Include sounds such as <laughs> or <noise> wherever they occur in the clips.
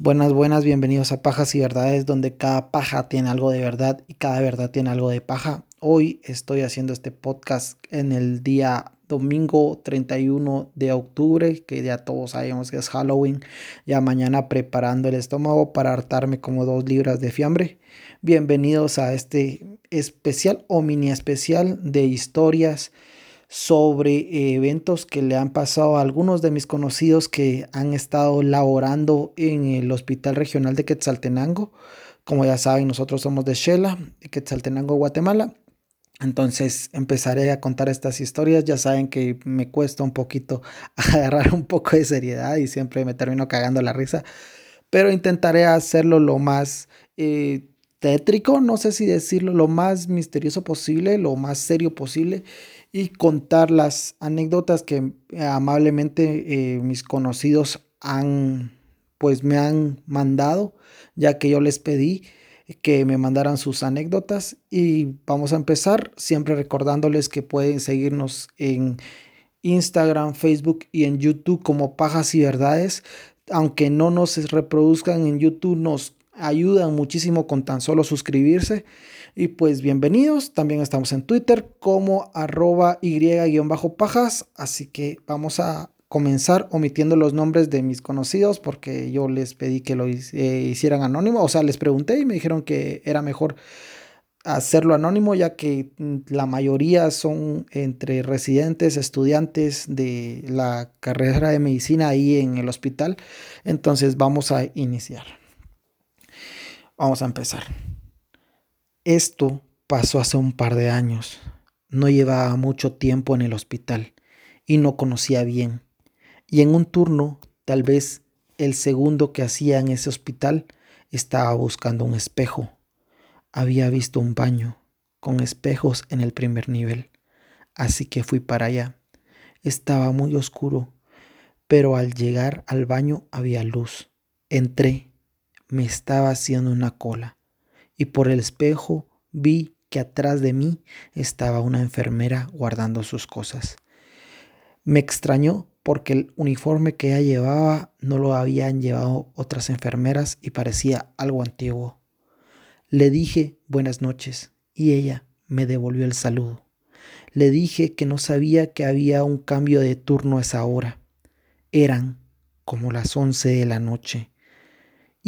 Buenas, buenas, bienvenidos a Pajas y Verdades, donde cada paja tiene algo de verdad y cada verdad tiene algo de paja. Hoy estoy haciendo este podcast en el día domingo 31 de octubre, que ya todos sabemos que es Halloween. Ya mañana preparando el estómago para hartarme como dos libras de fiambre. Bienvenidos a este especial o mini especial de historias sobre eh, eventos que le han pasado a algunos de mis conocidos que han estado laborando en el Hospital Regional de Quetzaltenango. Como ya saben, nosotros somos de Shela, de Quetzaltenango, Guatemala. Entonces empezaré a contar estas historias. Ya saben que me cuesta un poquito <laughs> agarrar un poco de seriedad y siempre me termino cagando la risa. Pero intentaré hacerlo lo más eh, tétrico, no sé si decirlo, lo más misterioso posible, lo más serio posible y contar las anécdotas que eh, amablemente eh, mis conocidos han pues me han mandado ya que yo les pedí que me mandaran sus anécdotas y vamos a empezar siempre recordándoles que pueden seguirnos en Instagram, Facebook y en YouTube como Pajas y Verdades. Aunque no nos reproduzcan en YouTube, nos ayudan muchísimo con tan solo suscribirse. Y pues bienvenidos, también estamos en Twitter como arroba y-pajas, así que vamos a comenzar omitiendo los nombres de mis conocidos porque yo les pedí que lo eh, hicieran anónimo, o sea, les pregunté y me dijeron que era mejor hacerlo anónimo ya que mm, la mayoría son entre residentes, estudiantes de la carrera de medicina ahí en el hospital. Entonces vamos a iniciar. Vamos a empezar. Esto pasó hace un par de años. No llevaba mucho tiempo en el hospital y no conocía bien. Y en un turno, tal vez el segundo que hacía en ese hospital, estaba buscando un espejo. Había visto un baño con espejos en el primer nivel, así que fui para allá. Estaba muy oscuro, pero al llegar al baño había luz. Entré, me estaba haciendo una cola y por el espejo vi que atrás de mí estaba una enfermera guardando sus cosas. Me extrañó porque el uniforme que ella llevaba no lo habían llevado otras enfermeras y parecía algo antiguo. Le dije buenas noches y ella me devolvió el saludo. Le dije que no sabía que había un cambio de turno a esa hora. Eran como las once de la noche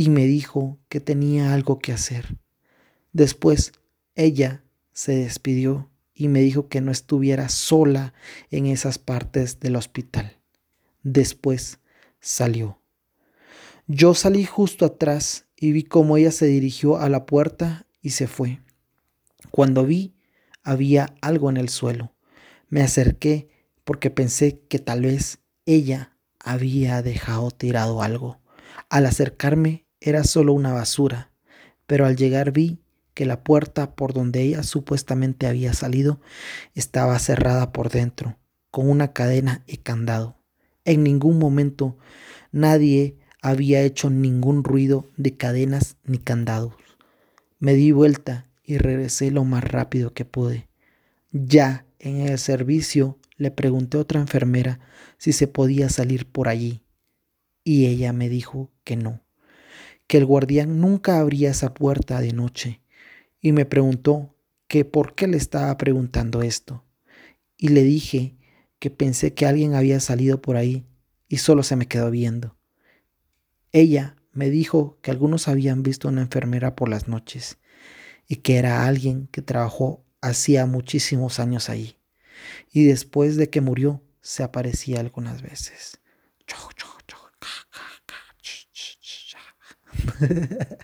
y me dijo que tenía algo que hacer. Después ella se despidió y me dijo que no estuviera sola en esas partes del hospital. Después salió. Yo salí justo atrás y vi cómo ella se dirigió a la puerta y se fue. Cuando vi, había algo en el suelo. Me acerqué porque pensé que tal vez ella había dejado tirado algo. Al acercarme era solo una basura, pero al llegar vi que la puerta por donde ella supuestamente había salido estaba cerrada por dentro, con una cadena y candado. En ningún momento nadie había hecho ningún ruido de cadenas ni candados. Me di vuelta y regresé lo más rápido que pude. Ya en el servicio le pregunté a otra enfermera si se podía salir por allí y ella me dijo que no, que el guardián nunca abría esa puerta de noche y me preguntó que por qué le estaba preguntando esto. Y le dije que pensé que alguien había salido por ahí y solo se me quedó viendo. Ella me dijo que algunos habían visto a una enfermera por las noches y que era alguien que trabajó hacía muchísimos años ahí. Y después de que murió, se aparecía algunas veces. <laughs>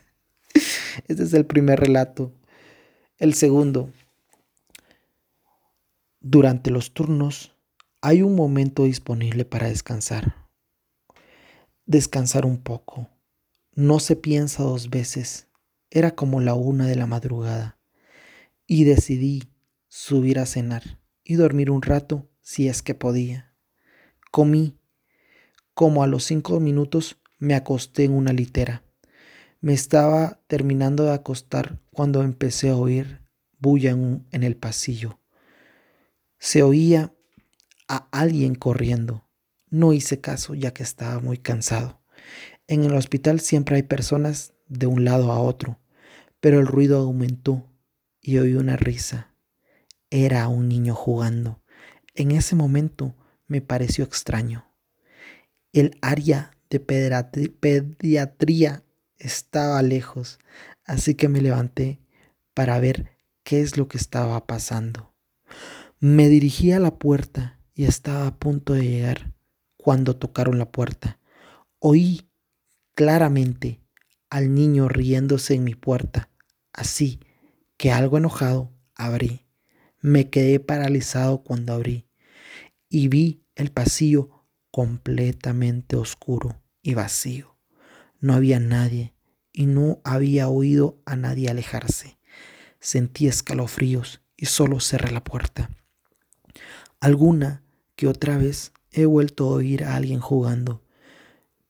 Este es el primer relato el segundo, durante los turnos hay un momento disponible para descansar. Descansar un poco. No se piensa dos veces. Era como la una de la madrugada. Y decidí subir a cenar y dormir un rato si es que podía. Comí. Como a los cinco minutos me acosté en una litera. Me estaba terminando de acostar cuando empecé a oír bulla en, en, el pasillo. Se oía a alguien corriendo. No hice caso ya que estaba muy cansado. En el hospital siempre hay personas de un lado a otro, pero el ruido aumentó y oí una risa. Era un niño jugando. En ese momento me pareció extraño. El área de pediatría estaba lejos, así que me levanté para ver qué es lo que estaba pasando. Me dirigí a la puerta y estaba a punto de llegar cuando tocaron la puerta. Oí claramente al niño riéndose en mi puerta, así que algo enojado abrí. Me quedé paralizado cuando abrí y vi el pasillo completamente oscuro y vacío. No había nadie y no había oído a nadie alejarse. Sentí escalofríos y solo cerré la puerta. Alguna que otra vez he vuelto a oír a alguien jugando,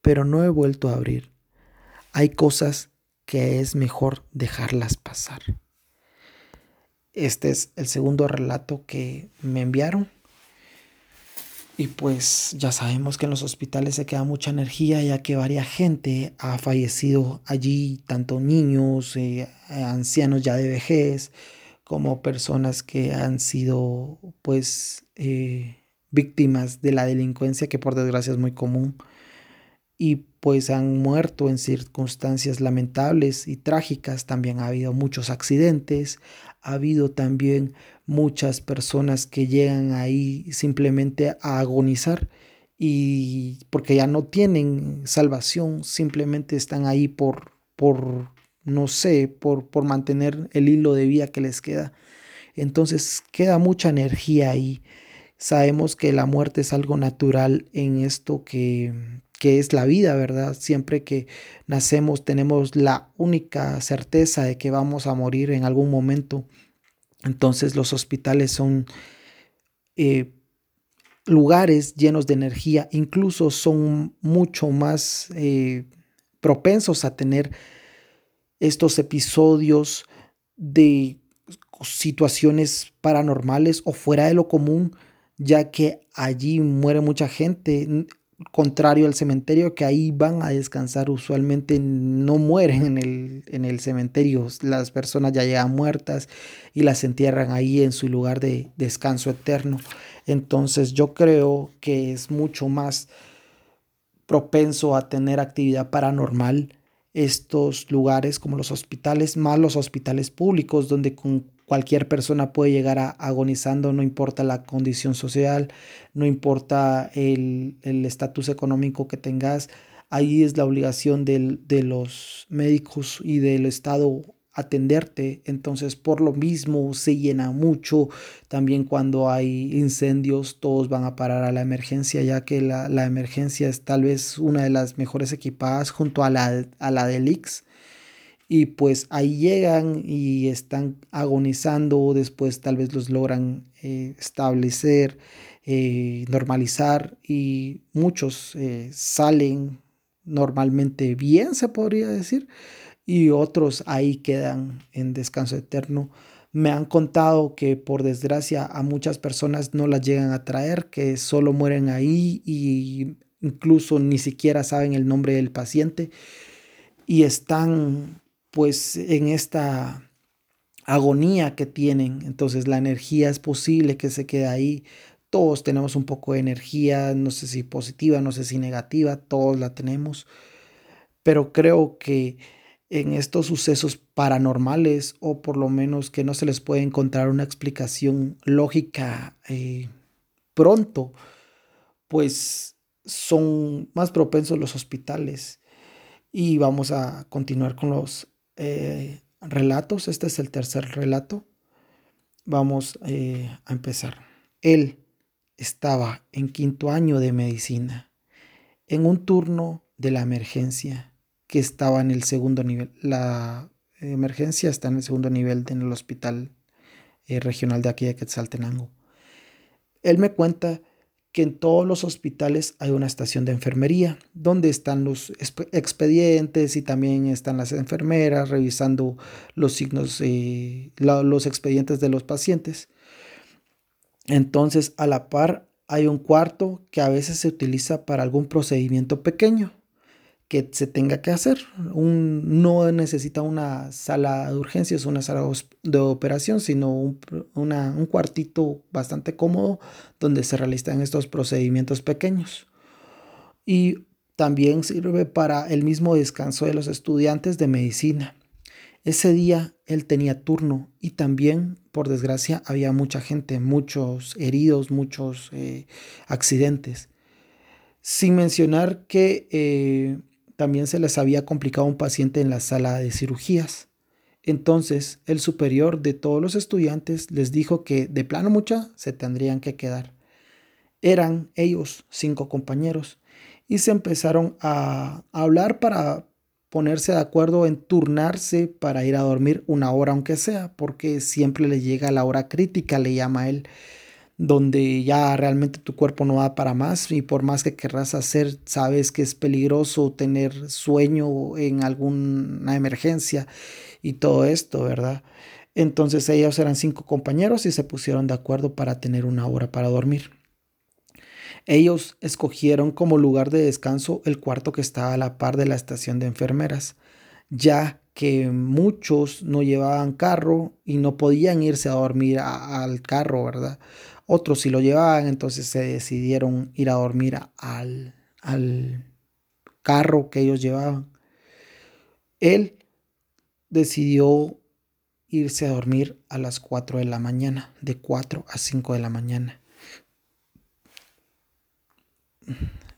pero no he vuelto a abrir. Hay cosas que es mejor dejarlas pasar. Este es el segundo relato que me enviaron. Y pues ya sabemos que en los hospitales se queda mucha energía ya que varias gente ha fallecido allí, tanto niños, eh, ancianos ya de vejez, como personas que han sido pues eh, víctimas de la delincuencia que por desgracia es muy común y pues han muerto en circunstancias lamentables y trágicas. También ha habido muchos accidentes, ha habido también muchas personas que llegan ahí simplemente a agonizar y porque ya no tienen salvación, simplemente están ahí por, por no sé, por, por mantener el hilo de vida que les queda. Entonces queda mucha energía ahí. Sabemos que la muerte es algo natural en esto que, que es la vida, ¿verdad? Siempre que nacemos tenemos la única certeza de que vamos a morir en algún momento. Entonces los hospitales son eh, lugares llenos de energía, incluso son mucho más eh, propensos a tener estos episodios de situaciones paranormales o fuera de lo común, ya que allí muere mucha gente, contrario al cementerio, que ahí van a descansar, usualmente no mueren en el, en el cementerio, las personas ya llegan muertas y las entierran ahí en su lugar de descanso eterno. Entonces yo creo que es mucho más propenso a tener actividad paranormal estos lugares como los hospitales, más los hospitales públicos, donde con cualquier persona puede llegar a agonizando, no importa la condición social, no importa el estatus económico que tengas. Ahí es la obligación del, de los médicos y del Estado atenderte. Entonces, por lo mismo, se llena mucho. También cuando hay incendios, todos van a parar a la emergencia, ya que la, la emergencia es tal vez una de las mejores equipadas junto a la, a la del. Y pues ahí llegan y están agonizando, después tal vez los logran eh, establecer, eh, normalizar y muchos eh, salen normalmente bien, se podría decir y otros ahí quedan en descanso eterno. Me han contado que por desgracia a muchas personas no las llegan a traer, que solo mueren ahí y incluso ni siquiera saben el nombre del paciente y están pues en esta agonía que tienen. Entonces la energía es posible que se quede ahí. Todos tenemos un poco de energía, no sé si positiva, no sé si negativa, todos la tenemos. Pero creo que en estos sucesos paranormales o por lo menos que no se les puede encontrar una explicación lógica eh, pronto, pues son más propensos los hospitales. Y vamos a continuar con los eh, relatos. Este es el tercer relato. Vamos eh, a empezar. Él estaba en quinto año de medicina, en un turno de la emergencia que estaba en el segundo nivel. La emergencia está en el segundo nivel en el hospital eh, regional de aquí de Quetzaltenango. Él me cuenta que en todos los hospitales hay una estación de enfermería donde están los expedientes y también están las enfermeras revisando los signos, eh, los expedientes de los pacientes. Entonces, a la par, hay un cuarto que a veces se utiliza para algún procedimiento pequeño que se tenga que hacer. Un, no necesita una sala de urgencias, una sala de operación, sino un, un cuartito bastante cómodo donde se realizan estos procedimientos pequeños. Y también sirve para el mismo descanso de los estudiantes de medicina. Ese día él tenía turno y también, por desgracia, había mucha gente, muchos heridos, muchos eh, accidentes. Sin mencionar que eh, también se les había complicado un paciente en la sala de cirugías. Entonces, el superior de todos los estudiantes les dijo que de plano mucha se tendrían que quedar. Eran ellos, cinco compañeros, y se empezaron a hablar para ponerse de acuerdo en turnarse para ir a dormir una hora aunque sea, porque siempre le llega la hora crítica, le llama él, donde ya realmente tu cuerpo no va para más y por más que querrás hacer, sabes que es peligroso tener sueño en alguna emergencia y todo esto, ¿verdad? Entonces ellos eran cinco compañeros y se pusieron de acuerdo para tener una hora para dormir. Ellos escogieron como lugar de descanso el cuarto que estaba a la par de la estación de enfermeras, ya que muchos no llevaban carro y no podían irse a dormir al carro, ¿verdad? Otros sí lo llevaban, entonces se decidieron ir a dormir al, al carro que ellos llevaban. Él decidió irse a dormir a las 4 de la mañana, de 4 a 5 de la mañana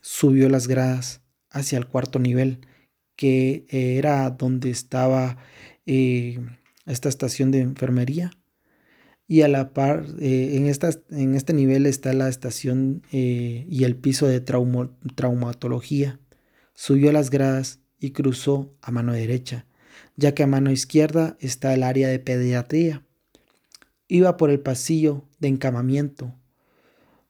subió las gradas hacia el cuarto nivel, que era donde estaba eh, esta estación de enfermería. Y a la par, eh, en, esta, en este nivel está la estación eh, y el piso de traumatología. Subió las gradas y cruzó a mano derecha, ya que a mano izquierda está el área de pediatría. Iba por el pasillo de encamamiento,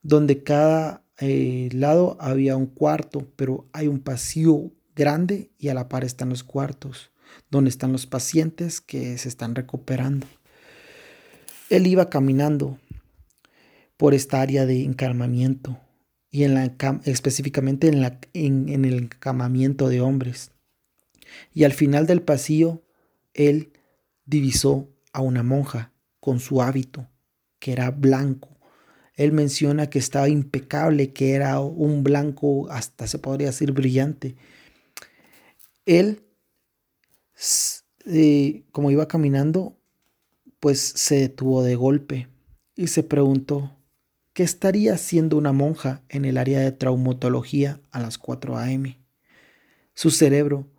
donde cada eh, lado había un cuarto, pero hay un pasillo grande y a la par están los cuartos, donde están los pacientes que se están recuperando. Él iba caminando por esta área de encamamiento y en la, específicamente en, la, en, en el encamamiento de hombres. Y al final del pasillo, él divisó a una monja con su hábito, que era blanco, él menciona que estaba impecable, que era un blanco, hasta se podría decir brillante. Él, eh, como iba caminando, pues se detuvo de golpe y se preguntó, ¿qué estaría haciendo una monja en el área de traumatología a las 4 a.m.? Su cerebro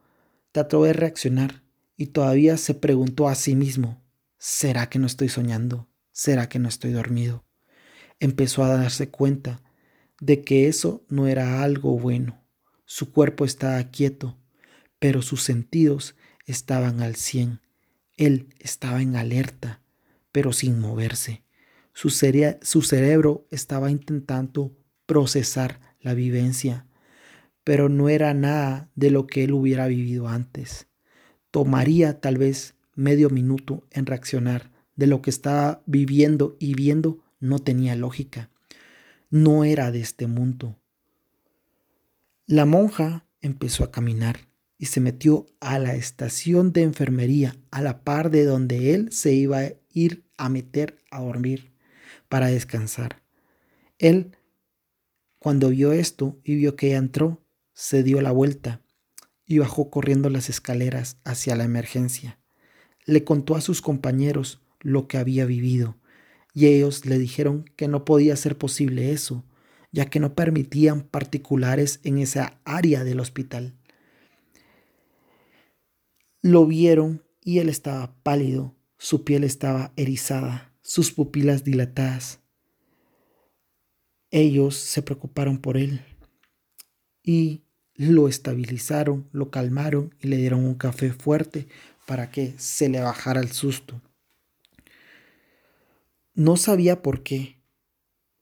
trató de reaccionar y todavía se preguntó a sí mismo, ¿será que no estoy soñando? ¿Será que no estoy dormido? empezó a darse cuenta de que eso no era algo bueno. Su cuerpo estaba quieto, pero sus sentidos estaban al cien. Él estaba en alerta, pero sin moverse. Su, cerebro estaba intentando procesar la vivencia, pero no era nada de lo que él hubiera vivido antes. Tomaría tal vez medio minuto en reaccionar de lo que estaba viviendo y viendo no tenía lógica, no era de este mundo. La monja empezó a caminar y se metió a la estación de enfermería a la par de donde él se iba a ir a meter a dormir para descansar. Él, cuando vio esto y vio que ella entró, se dio la vuelta y bajó corriendo las escaleras hacia la emergencia. Le contó a sus compañeros lo que había vivido y ellos le dijeron que no podía ser posible eso, ya que no permitían particulares en esa área del hospital. Lo vieron y él estaba pálido, su piel estaba erizada, sus pupilas dilatadas. Ellos se preocuparon por él y lo estabilizaron, lo calmaron y le dieron un café fuerte para que se le bajara el susto. No sabía por qué,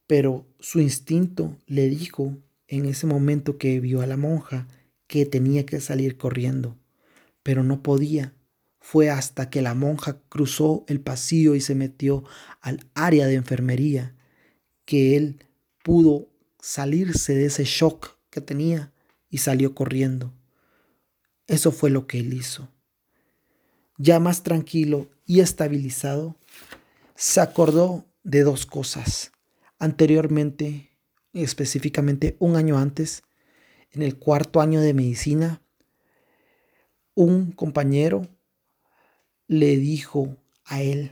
pero su instinto le dijo en ese momento que vio a la monja que tenía que salir corriendo, pero no podía. Fue hasta que la monja cruzó el pasillo y se metió al área de enfermería que él pudo salirse de ese shock que tenía y salió corriendo. Eso fue lo que él hizo. Ya más tranquilo y estabilizado, se acordó de dos cosas. Anteriormente, específicamente un año antes, en el cuarto año de medicina, un compañero le dijo a él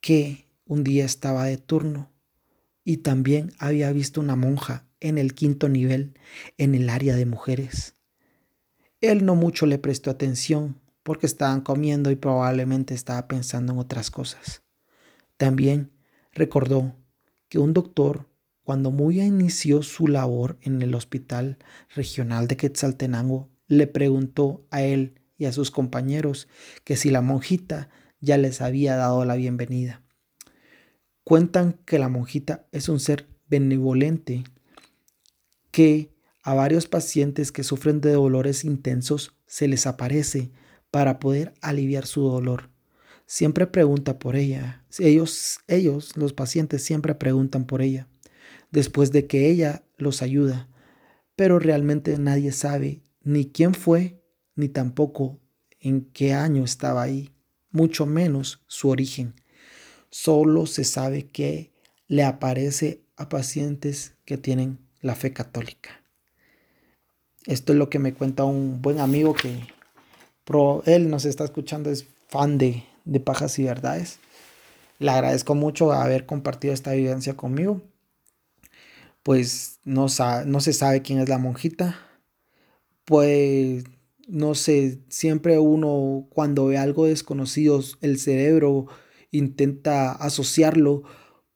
que un día estaba de turno y también había visto una monja en el quinto nivel en el área de mujeres. Él no mucho le prestó atención porque estaban comiendo y probablemente estaba pensando en otras cosas. También recordó que un doctor, cuando muy inició su labor en el Hospital Regional de Quetzaltenango, le preguntó a él y a sus compañeros que si la monjita ya les había dado la bienvenida. Cuentan que la monjita es un ser benevolente que a varios pacientes que sufren de dolores intensos se les aparece para poder aliviar su dolor. Siempre pregunta por ella. Ellos, ellos, los pacientes, siempre preguntan por ella. Después de que ella los ayuda. Pero realmente nadie sabe ni quién fue, ni tampoco en qué año estaba ahí, mucho menos su origen. Solo se sabe que le aparece a pacientes que tienen la fe católica. Esto es lo que me cuenta un buen amigo que él nos está escuchando, es fan de, de Pajas y Verdades. Le agradezco mucho haber compartido esta vivencia conmigo. Pues no, no se sabe quién es la monjita. Pues no sé, siempre uno cuando ve algo desconocido, el cerebro intenta asociarlo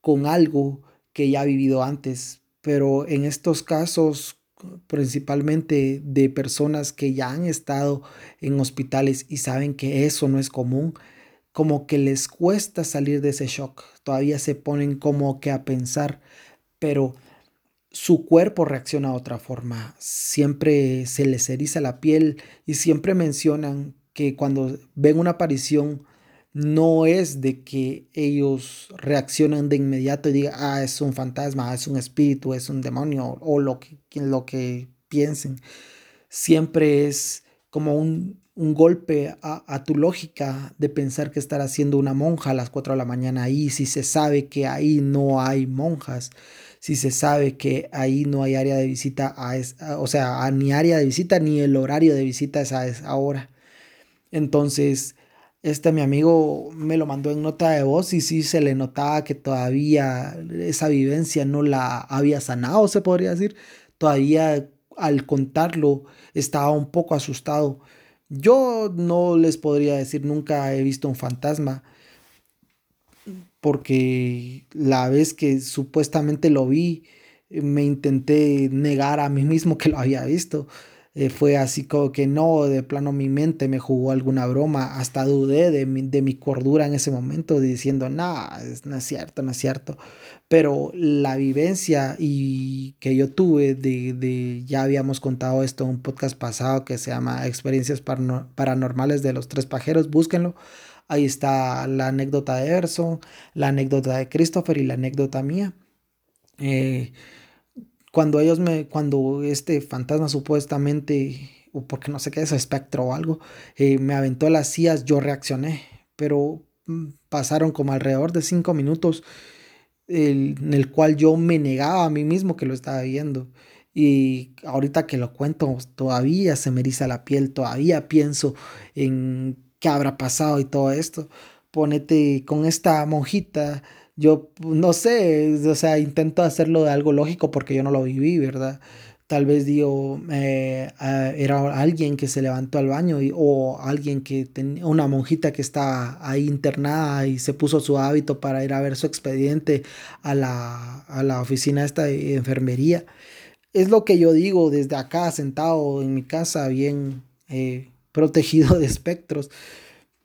con algo que ya ha vivido antes. Pero en estos casos, principalmente de personas que ya han estado en hospitales y saben que eso no es común, como que les cuesta salir de ese shock. Todavía se ponen como que a pensar, pero su cuerpo reacciona de otra forma. Siempre se les eriza la piel y siempre mencionan que cuando ven una aparición no es de que ellos reaccionan de inmediato y digan, ah, es un fantasma, es un espíritu, es un demonio o lo que, lo que piensen. Siempre es como un, un golpe a, a, tu lógica de pensar que estar haciendo una monja a las 4 de la mañana ahí, si se sabe que ahí no hay monjas si se sabe que ahí no hay área de visita, a o sea, ni área de visita ni el horario de visita es a esa hora. Entonces, este mi amigo me lo mandó en nota de voz y sí se le notaba que todavía esa vivencia no la había sanado, se podría decir. Todavía al contarlo estaba un poco asustado. Yo no les podría decir nunca he visto un fantasma, porque la vez que supuestamente lo vi, eh, me intenté negar a mí mismo que lo había visto. Eh, fue así como que no, de plano mi mente me jugó alguna broma, hasta dudé de mi, de mi cordura en ese momento, diciendo, no, no es cierto, no es cierto. Pero la vivencia y que yo tuve de, de, ya habíamos contado esto en un podcast pasado que se llama Experiencias Paranormales de los Tres Pajeros, búsquenlo. Ahí está la anécdota de Erson, la anécdota de Christopher y la anécdota mía. Eh, cuando ellos me, cuando este fantasma supuestamente, o porque no sé qué es, espectro o algo, eh, me aventó las sillas, yo reaccioné, pero mm, pasaron como alrededor de cinco minutos en el cual yo me negaba a mí mismo que lo estaba viendo. Y ahorita que lo cuento, todavía se me eriza la piel, todavía pienso en qué habrá pasado y todo esto. Ponete con esta monjita, yo no sé, o sea, intento hacerlo de algo lógico porque yo no lo viví, ¿verdad? Tal vez digo, eh, era alguien que se levantó al baño o alguien que tenía una monjita que está ahí internada y se puso su hábito para ir a ver su expediente a la, a la oficina esta de enfermería. Es lo que yo digo desde acá, sentado en mi casa, bien eh, protegido de espectros.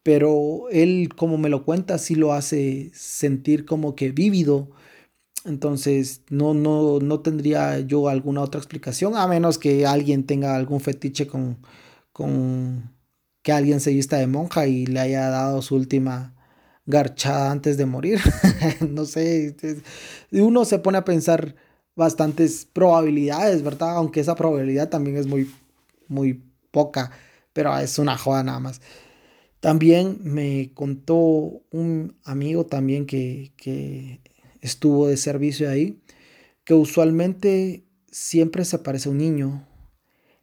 Pero él, como me lo cuenta, sí lo hace sentir como que vívido. Entonces, no, no, no tendría yo alguna otra explicación, a menos que alguien tenga algún fetiche con, con que alguien se vista de monja y le haya dado su última garchada antes de morir. <laughs> no sé, uno se pone a pensar bastantes probabilidades, ¿verdad? Aunque esa probabilidad también es muy, muy poca pero es una joda nada más. También me contó un amigo también que, que estuvo de servicio ahí, que usualmente siempre se aparece un niño,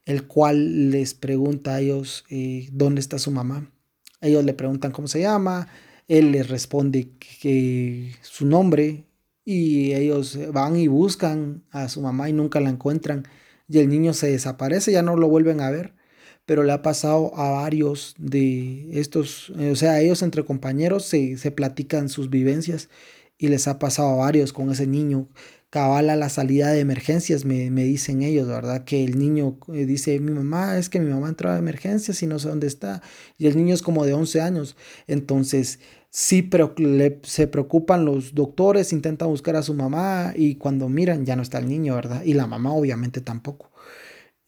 el cual les pregunta a ellos eh, dónde está su mamá. Ellos le preguntan cómo se llama, él les responde que, su nombre y ellos van y buscan a su mamá y nunca la encuentran y el niño se desaparece, ya no lo vuelven a ver, pero le ha pasado a varios de estos, o sea, ellos entre compañeros se, se platican sus vivencias y les ha pasado a varios con ese niño cabala la salida de emergencias, me, dicen ellos, ¿verdad? Que el niño eh, dice, mi mamá, es que mi mamá entraba a emergencias y no sé dónde está. Y el niño es como de 11 años. Entonces, sí pero se preocupan los doctores, intentan buscar a su mamá y cuando miran ya no está el niño, ¿verdad? Y la mamá obviamente tampoco.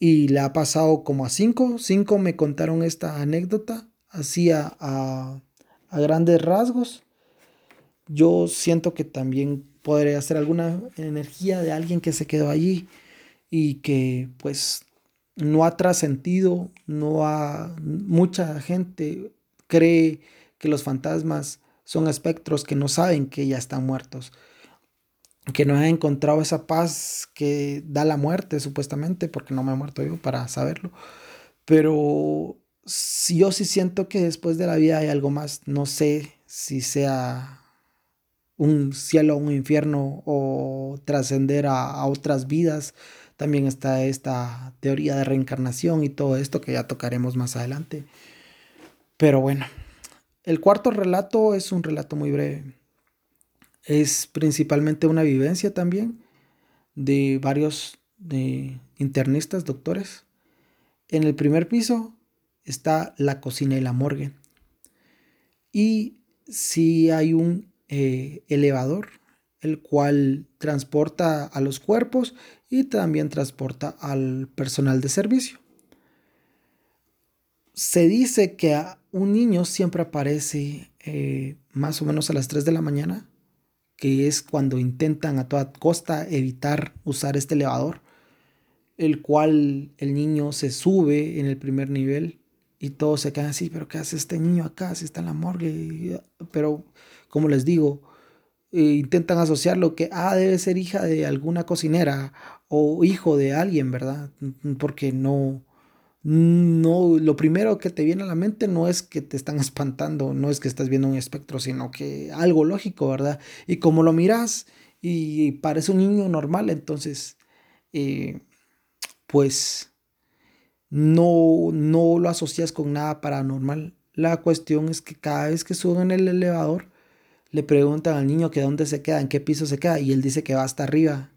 Y le ha pasado como a cinco, cinco me contaron esta anécdota, así a, a grandes rasgos. Yo siento que también podría ser alguna energía de alguien que se quedó allí y que pues no ha trascendido, no ha mucha gente cree que los fantasmas son espectros que no saben que ya están muertos, que no han encontrado esa paz que da la muerte supuestamente, porque no me he muerto yo para saberlo, pero yo sí siento que después de la vida hay algo más, no sé si sea un cielo, un infierno o trascender a, otras vidas. También está esta teoría de reencarnación y todo esto que ya tocaremos más adelante. Pero bueno, el cuarto relato es un relato muy breve. Es principalmente una vivencia también de varios internistas, doctores. En el primer piso está la cocina y la morgue. Y si hay un eh, elevador, el cual transporta a los cuerpos y también transporta al personal de servicio. Se dice que un niño siempre aparece eh, más o menos a las 3 de la mañana, que es cuando intentan a toda costa evitar usar este elevador, el cual el niño se sube en el primer nivel y todos se quedan así, pero ¿qué hace este niño acá? Si está en la morgue. Pero, como les digo, eh, intentan asociarlo que, ah, debe ser hija de alguna cocinera o hijo de alguien, ¿verdad? Porque no, no, lo primero que te viene a la mente no es que te están <laughs> espantando, no es que estás viendo un espectro, sino que algo lógico, ¿verdad? Y como lo miras y parece un niño normal, entonces, eh, pues no, no lo asocias con nada paranormal. La cuestión es que cada vez que suben en el elevador, le preguntan al niño que dónde se queda, en qué piso se queda, y él dice que va hasta arriba.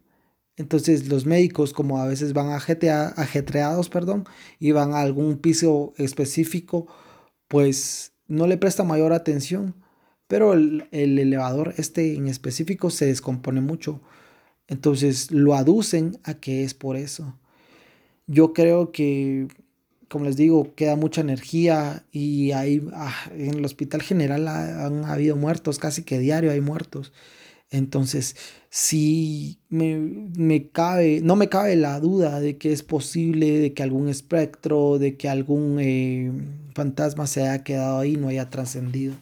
Entonces los médicos, como a veces van ajetreados, perdón, y van a algún piso específico, pues no le presta mayor atención. Pero el, el elevador, este en específico, se descompone mucho. Entonces lo aducen a que es por eso. Yo creo que, como les digo, queda mucha energía y ahí ah, en el hospital general han habido muertos, casi que diario hay muertos. Entonces, sí me, cabe, no me cabe la duda de que es posible de que algún espectro, de que algún eh, fantasma se haya quedado ahí no haya trascendido.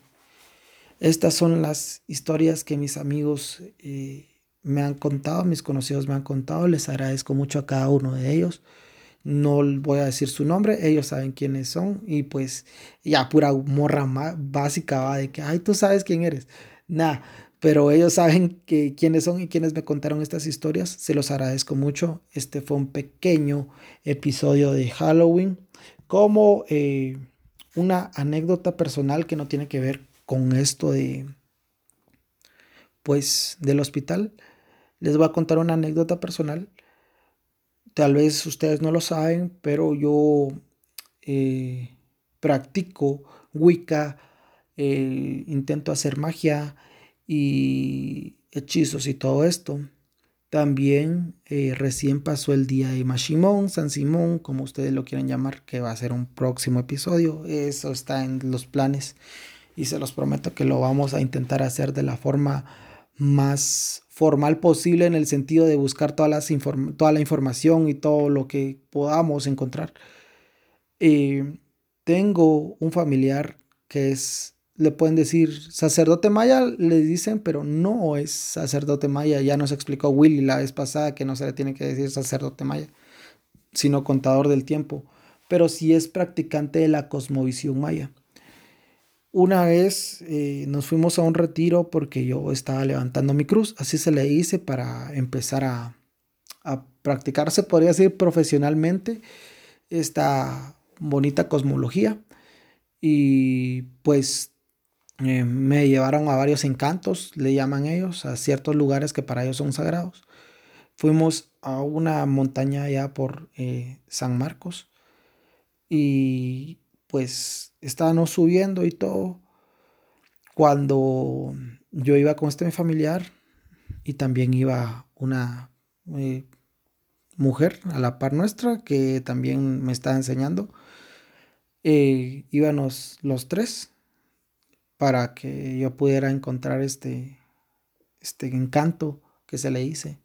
Estas son las historias que mis amigos eh, me han contado, mis conocidos me han contado. Les agradezco mucho a cada uno de ellos. No voy a decir su nombre, ellos saben quiénes son y pues ya pura morra básica va de que, ay, tú sabes quién eres. Nada, pero ellos saben que quiénes son y quiénes me contaron estas historias. Se los agradezco mucho. Este fue un pequeño episodio de Halloween como eh, una anécdota personal que no tiene que ver con esto de, pues, del hospital. Les voy a contar una anécdota personal Tal vez ustedes no lo saben, pero yo eh, practico Wicca, eh, intento hacer magia y hechizos y todo esto. También eh, recién pasó el día de Mashimon, San Simón, como ustedes lo quieran llamar, que va a ser un próximo episodio. Eso está en los planes y se los prometo que lo vamos a intentar hacer de la forma más formal posible en el sentido de buscar todas las toda la información y todo lo que podamos encontrar. Eh, tengo un familiar que es, le pueden decir sacerdote maya, le dicen, pero no es sacerdote maya. Ya nos explicó Willy la vez pasada que no se le tiene que decir sacerdote maya, sino contador del tiempo, pero sí es practicante de la cosmovisión maya. Una vez eh, nos fuimos a un retiro porque yo estaba levantando mi cruz, así se le hice para empezar a, a practicar, se podría decir profesionalmente, esta bonita cosmología. Y pues eh, me llevaron a varios encantos, le llaman ellos, a ciertos lugares que para ellos son sagrados. Fuimos a una montaña allá por eh, San Marcos y pues estábamos subiendo y todo. Cuando yo iba con este familiar y también iba una eh, mujer a la par nuestra que también me estaba enseñando, íbamos los tres para que yo pudiera encontrar este, este encanto que se le hice.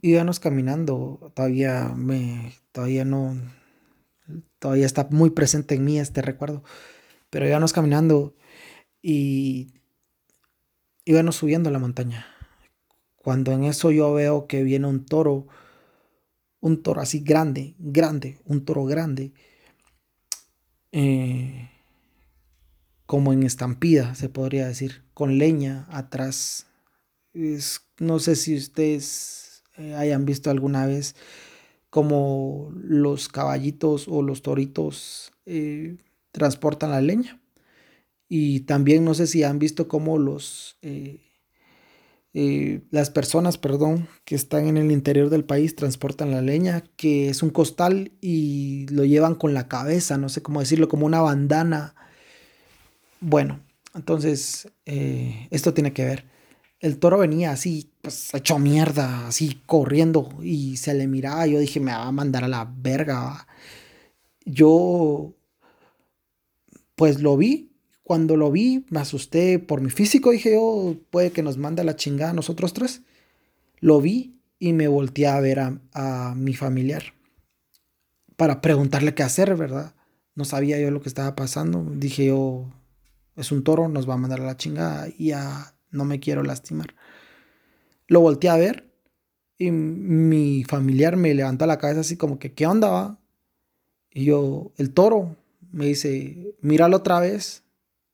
Íbamos caminando, todavía me, todavía no, todavía está muy presente en mí este recuerdo. Pero íbamos caminando y íbamos subiendo la montaña. Cuando en eso yo veo que viene un toro, un toro así grande, grande, un toro grande, eh, como en estampida, se podría decir, con leña atrás. no sé si ustedes eh, hayan visto alguna vez como los caballitos o los toritos eh, transportan la leña. Y también no sé si han visto cómo los, eh, las personas, perdón, que están en el interior del país transportan la leña, que es un costal y lo llevan con la cabeza, no sé cómo decirlo, como una bandana. Bueno, entonces esto tiene que ver el toro venía así, pues hecho mierda, así corriendo y se le miraba. Yo dije, me va a mandar a la verga. Yo, pues lo vi. Cuando lo vi, me asusté por mi físico. Dije yo, puede que nos mande a la chingada a nosotros tres. Lo vi y me volteé a ver a, mi familiar para preguntarle qué hacer, ¿verdad? No sabía yo lo que estaba pasando. Dije yo, es un toro, nos va a mandar a la chingada. Y a no me quiero lastimar. Lo volteé a ver y mi familiar me levantó la cabeza así como que, ¿qué onda va? Y yo, el toro, me dice, míralo otra vez.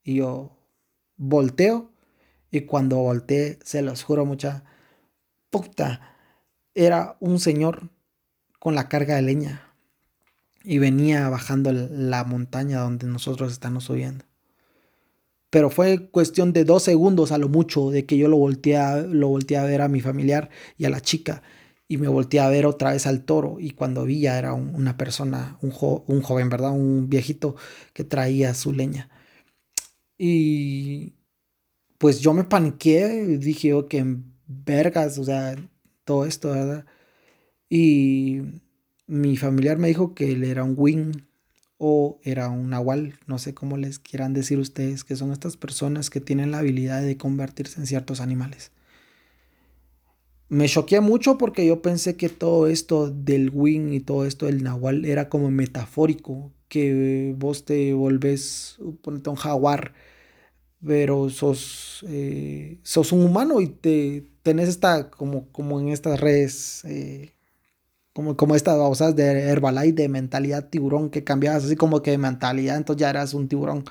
Y yo volteo y cuando volteé, se los juro mucha puta, era un señor con la carga de leña y venía bajando la montaña donde nosotros estamos subiendo pero fue cuestión de dos segundos a lo mucho de que yo lo volteé a, lo volteé a ver a mi familiar y a la chica y me volteé a ver otra vez al toro y cuando vi ya era una persona, un, un joven, ¿verdad? Un viejito que traía su leña. Y pues yo me paniqué, dije, oh, que vergas, o sea, todo esto, ¿verdad? Y mi familiar me dijo que él era un wing, o era un nahual, no sé cómo les quieran decir ustedes, que son estas personas que tienen la habilidad de convertirse en ciertos animales. Me choqué mucho porque yo pensé que todo esto del wing y todo esto del nahual era como metafórico, que vos te volvés, ponete un jaguar, pero sos, eh, sos un humano y te tenés esta, como, como en estas redes eh, como, como estas babosas de Herbalife de mentalidad tiburón que cambiabas así como que de mentalidad, entonces ya eras un tiburón.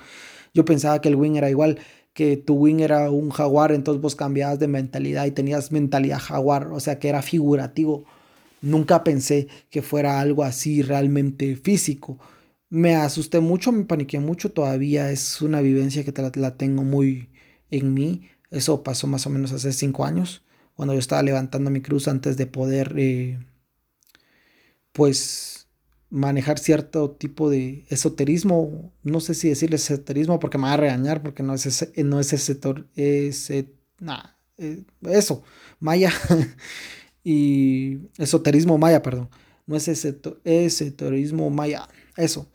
Yo pensaba que el wing era igual, que tu wing era un jaguar, entonces vos cambiabas de mentalidad y tenías mentalidad jaguar, o sea que era figurativo. Nunca pensé que fuera algo así realmente físico. Me asusté mucho, me paniqué mucho, todavía es una vivencia que la, tengo muy en mí. Eso pasó más o menos hace cinco años, cuando yo estaba levantando mi cruz antes de poder eh, pues manejar cierto tipo de esoterismo, no sé si decirle esoterismo porque me va a regañar porque no es ese, no es ese, ese eh, eso, maya <laughs> y esoterismo maya, perdón, no es ese esoterismo maya, eso.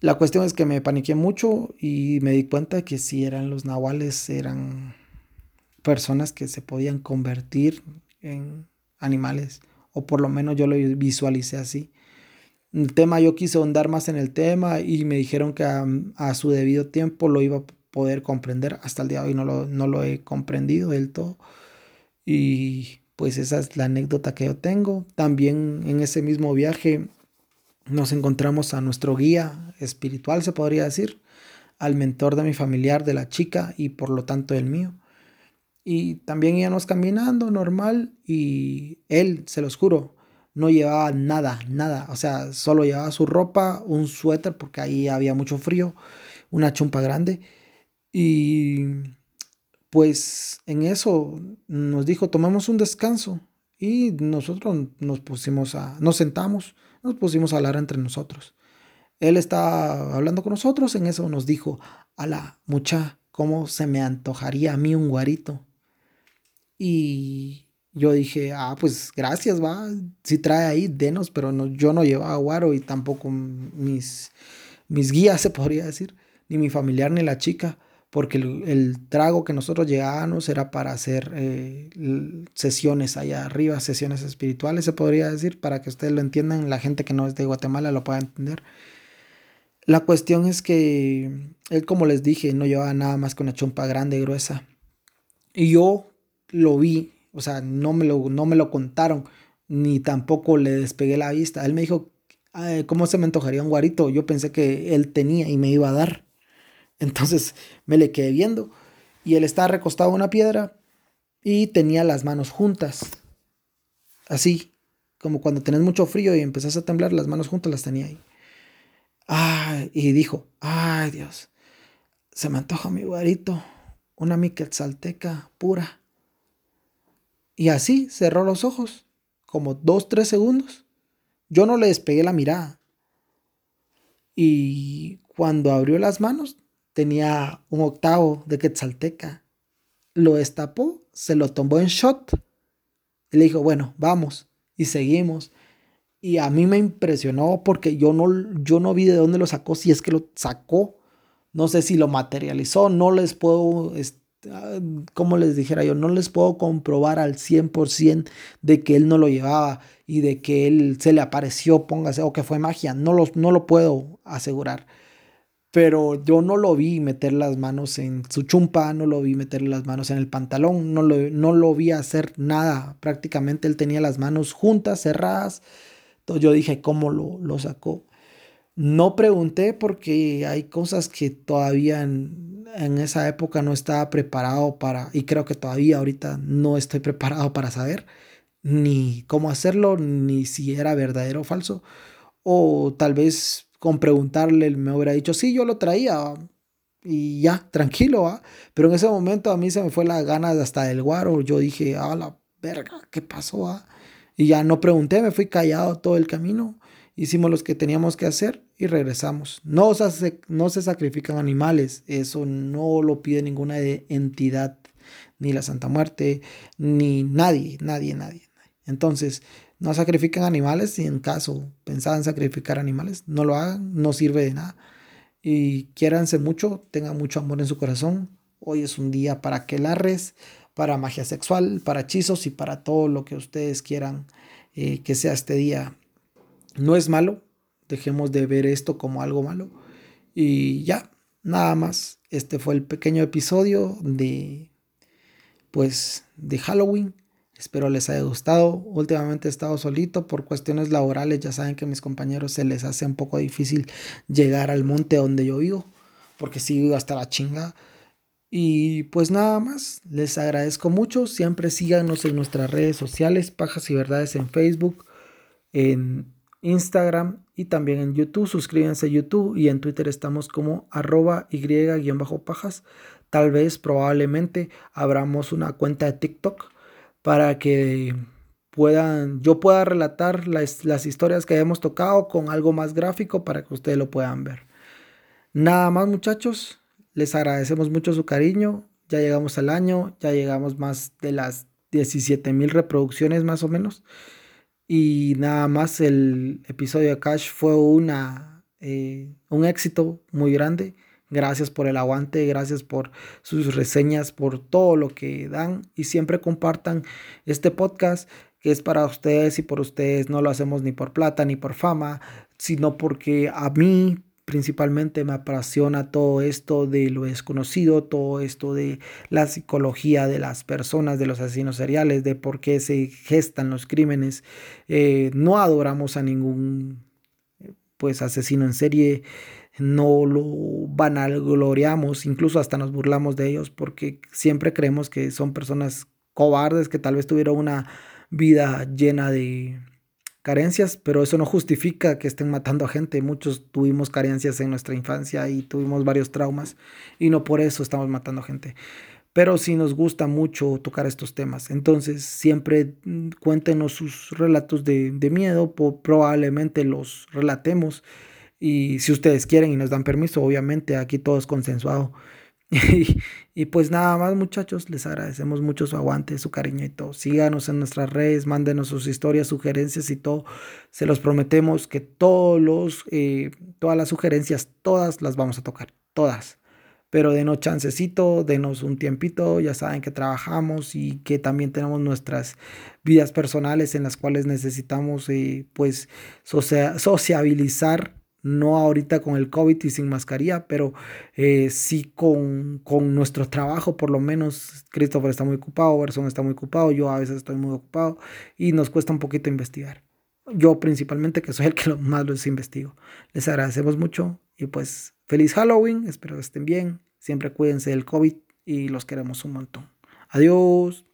La cuestión es que me paniqué mucho y me di cuenta que si eran los nahuales, eran personas que se podían convertir en animales o por lo menos yo lo visualicé así. el tema yo quise ahondar más en el tema y me dijeron que a, su debido tiempo lo iba a poder comprender. Hasta el día de hoy no lo, no lo he comprendido del todo. Y pues esa es la anécdota que yo tengo. También en ese mismo viaje nos encontramos a nuestro guía espiritual, se podría decir, al mentor de mi familiar, de la chica y por lo tanto el mío. Y también íbamos caminando normal y él, se los juro, no llevaba nada, nada. O sea, solo llevaba su ropa, un suéter porque ahí había mucho frío, una chumpa grande. Y pues en eso nos dijo, tomemos un descanso. Y nosotros nos pusimos a, nos sentamos, nos pusimos a hablar entre nosotros. Él estaba hablando con nosotros, en eso nos dijo, a la mucha, ¿cómo se me antojaría a mí un guarito? Y yo dije, ah, pues gracias, va. Si trae ahí, denos, pero no, yo no llevaba guaro y tampoco mis, mis guías, se podría decir, ni mi familiar ni la chica, porque el, trago que nosotros llegábamos era para hacer eh, sesiones allá arriba, sesiones espirituales, se podría decir, para que ustedes lo entiendan, la gente que no es de Guatemala lo pueda entender. La cuestión es que él, como les dije, no llevaba nada más que una chompa grande, y gruesa. Y yo lo vi o sea, no me lo, no me lo contaron, ni tampoco le despegué la vista. Él me dijo, ¿cómo se me antojaría un guarito? Yo pensé que él tenía y me iba a dar. <laughs> Entonces me le quedé viendo y él estaba recostado en una piedra y tenía las manos juntas. Así, como cuando tenés mucho frío y empezás a temblar, las manos juntas las tenía ahí. Y dijo, ay Dios, se me antoja mi guarito, una salteca pura. Y así cerró los ojos, como dos, tres segundos. Yo no le despegué la mirada. Y cuando abrió las manos, tenía un octavo de quetzalteca. Lo destapó, se lo tomó en shot. Y le dijo, bueno, vamos. Y seguimos. Y a mí me impresionó porque yo no, yo no vi de dónde lo sacó, si es que lo sacó. No sé si lo materializó, no les puedo Ah, como les dijera yo, no les puedo comprobar al 100% de que él no lo llevaba y de que él se le apareció, póngase, o que fue magia, no lo, no lo puedo asegurar. Pero yo no lo vi meter las manos en su chumpa, no lo vi meter las manos en el pantalón, no lo, no lo vi hacer nada. Prácticamente él tenía las manos juntas, cerradas. Entonces yo dije, ¿cómo lo, lo sacó? No pregunté porque hay cosas que todavía en, esa época no estaba preparado para, y creo que todavía ahorita no estoy <laughs> preparado para saber ni cómo hacerlo, ni si era verdadero o falso. O tal vez con preguntarle me hubiera dicho, sí, yo lo traía y ya, tranquilo, pero en ese momento a mí se me fue la gana hasta del guaro. Yo dije, ah, la verga, ¿qué pasó? Y ya no pregunté, me fui callado todo el camino hicimos los que teníamos que hacer y regresamos. No se, no se sacrifican animales, eso no lo pide ninguna entidad, ni la Santa Muerte, ni nadie, nadie, nadie. Entonces, no sacrifican animales si en caso pensaban sacrificar animales, no lo hagan, no sirve de nada. Y quiéranse mucho, tengan mucho amor en su corazón. Hoy es un día para que res, para magia sexual, para hechizos y para todo lo que ustedes quieran eh, que sea este día no es malo, dejemos de ver esto como algo malo. Y ya, nada más. Este fue el pequeño episodio de pues de Halloween. Espero les haya gustado. Últimamente he estado solito por cuestiones laborales. Ya saben que a mis compañeros se les hace un poco difícil llegar al monte donde yo vivo. Porque sigo hasta la chinga. Y pues nada más. Les agradezco mucho. Siempre síganos en nuestras redes sociales. Pajas y Verdades en Facebook. En Instagram y también en YouTube. Suscríbanse a YouTube y en Twitter estamos como arroba y-pajas. Tal vez, probablemente, abramos una cuenta de TikTok para que puedan, yo pueda relatar las, las historias que hemos tocado con algo más gráfico para que ustedes lo puedan ver. Nada más muchachos, les agradecemos mucho su cariño. Ya llegamos al año, ya llegamos más de las 17 mil reproducciones más o menos. Y nada más el episodio de Cash fue una, eh, un éxito muy grande. Gracias por el aguante, gracias por sus reseñas, por todo lo que dan y siempre compartan este podcast que es para ustedes y por ustedes. No lo hacemos ni por plata ni por fama, sino porque a mí principalmente me apasiona todo esto de lo desconocido, todo esto de la psicología de las personas, de los asesinos seriales, de por qué se gestan los crímenes. Eh, no adoramos a ningún pues asesino en serie, no lo vanagloriamos, incluso hasta nos burlamos de ellos porque siempre creemos que son personas cobardes que tal vez tuvieron una vida llena de carencias, pero eso no justifica que estén matando a gente. Muchos tuvimos carencias en nuestra infancia y tuvimos varios traumas y no por eso estamos matando a gente. Pero sí nos gusta mucho tocar estos temas. Entonces siempre mm, cuéntenos sus relatos de, de miedo, probablemente los relatemos. Y si ustedes quieren y nos dan permiso, obviamente aquí todo es consensuado. <laughs> Y, pues nada más muchachos, les agradecemos mucho su aguante, su cariño y todo. Síganos en nuestras redes, mándenos sus historias, sugerencias y todo. Se los prometemos que todos eh, todas las sugerencias, todas las vamos a tocar, todas. Pero denos chancecito, denos un tiempito, ya saben que trabajamos y que también tenemos nuestras vidas personales en las cuales necesitamos eh, pues sociabilizar no ahorita con el COVID y sin mascarilla, pero eh, sí con, nuestro trabajo, por lo menos. Christopher está muy ocupado, Berson está muy ocupado, yo a veces estoy muy ocupado y nos cuesta un poquito investigar. Yo principalmente, que soy el que más los investigo. Les agradecemos mucho y pues feliz Halloween, espero que estén bien, siempre cuídense del COVID y los queremos un montón. Adiós.